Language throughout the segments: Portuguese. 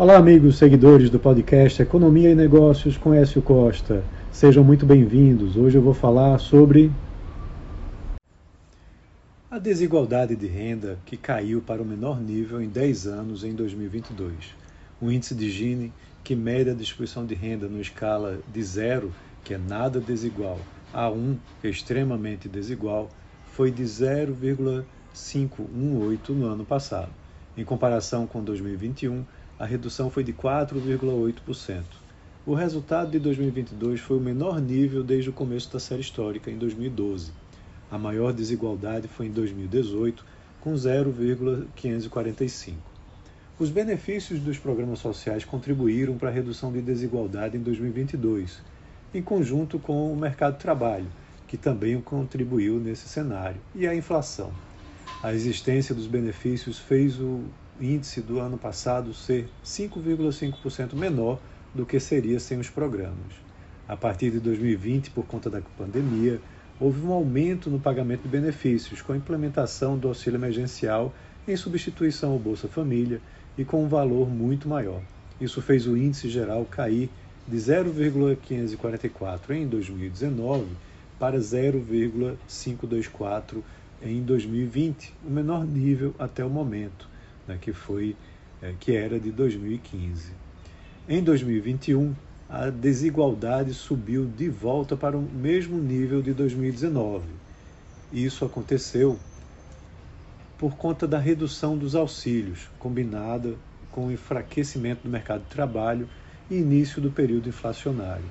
Olá, amigos seguidores do podcast Economia e Negócios com Écio Costa. Sejam muito bem-vindos. Hoje eu vou falar sobre a desigualdade de renda que caiu para o menor nível em 10 anos em 2022. O índice de Gini, que mede a distribuição de renda numa escala de zero, que é nada desigual, a 1, que é extremamente desigual, foi de 0,518 no ano passado. Em comparação com 2021, a redução foi de 4,8%. O resultado de 2022 foi o menor nível desde o começo da série histórica, em 2012. A maior desigualdade foi em 2018, com 0,545. Os benefícios dos programas sociais contribuíram para a redução de desigualdade em 2022, em conjunto com o mercado de trabalho, que também contribuiu nesse cenário, e a inflação. A existência dos benefícios fez o índice do ano passado ser 5,5% menor do que seria sem os programas. A partir de 2020, por conta da pandemia, houve um aumento no pagamento de benefícios, com a implementação do auxílio emergencial em substituição ao Bolsa Família e com um valor muito maior. Isso fez o índice geral cair de 0,544 em 2019 para 0,524 em 2020, o menor nível até o momento né, que foi é, que era de 2015. Em 2021, a desigualdade subiu de volta para o mesmo nível de 2019. Isso aconteceu por conta da redução dos auxílios, combinada com o enfraquecimento do mercado de trabalho e início do período inflacionário.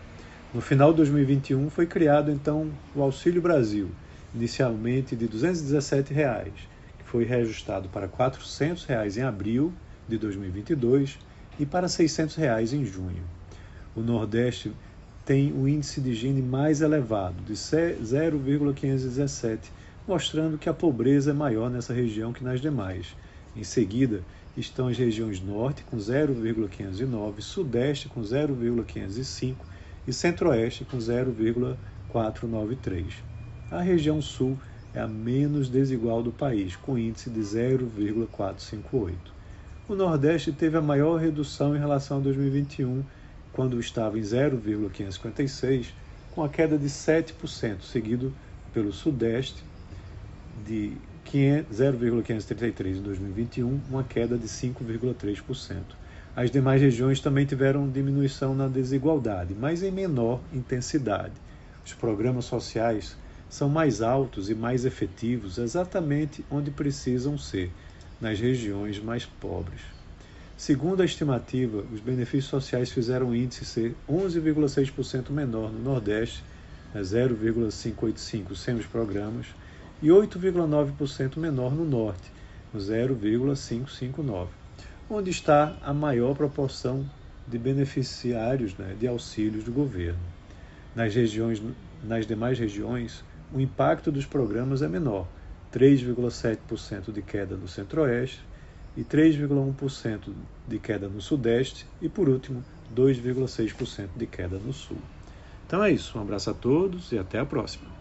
No final de 2021 foi criado então o Auxílio Brasil, inicialmente de 217 reais, foi reajustado para 400 reais em abril de 2022 e para 600 reais em junho. O Nordeste tem o índice de Gini mais elevado, de 0,517, mostrando que a pobreza é maior nessa região que nas demais. Em seguida, estão as regiões Norte com 0,509, Sudeste com 0,505 e Centro-Oeste com 0,493. A região Sul é a menos desigual do país, com índice de 0,458. O Nordeste teve a maior redução em relação a 2021, quando estava em 0,556, com a queda de 7%, seguido pelo Sudeste de 0,533 em 2021, uma queda de 5,3%. As demais regiões também tiveram diminuição na desigualdade, mas em menor intensidade. Os programas sociais são mais altos e mais efetivos exatamente onde precisam ser, nas regiões mais pobres. Segundo a estimativa, os benefícios sociais fizeram o índice ser 11,6% menor no Nordeste, 0,585 sem os programas, e 8,9% menor no Norte, 0,559, onde está a maior proporção de beneficiários né, de auxílios do governo. Nas, regiões, nas demais regiões, o impacto dos programas é menor, 3,7% de queda no Centro-Oeste e 3,1% de queda no Sudeste e, por último, 2,6% de queda no Sul. Então é isso, um abraço a todos e até a próxima.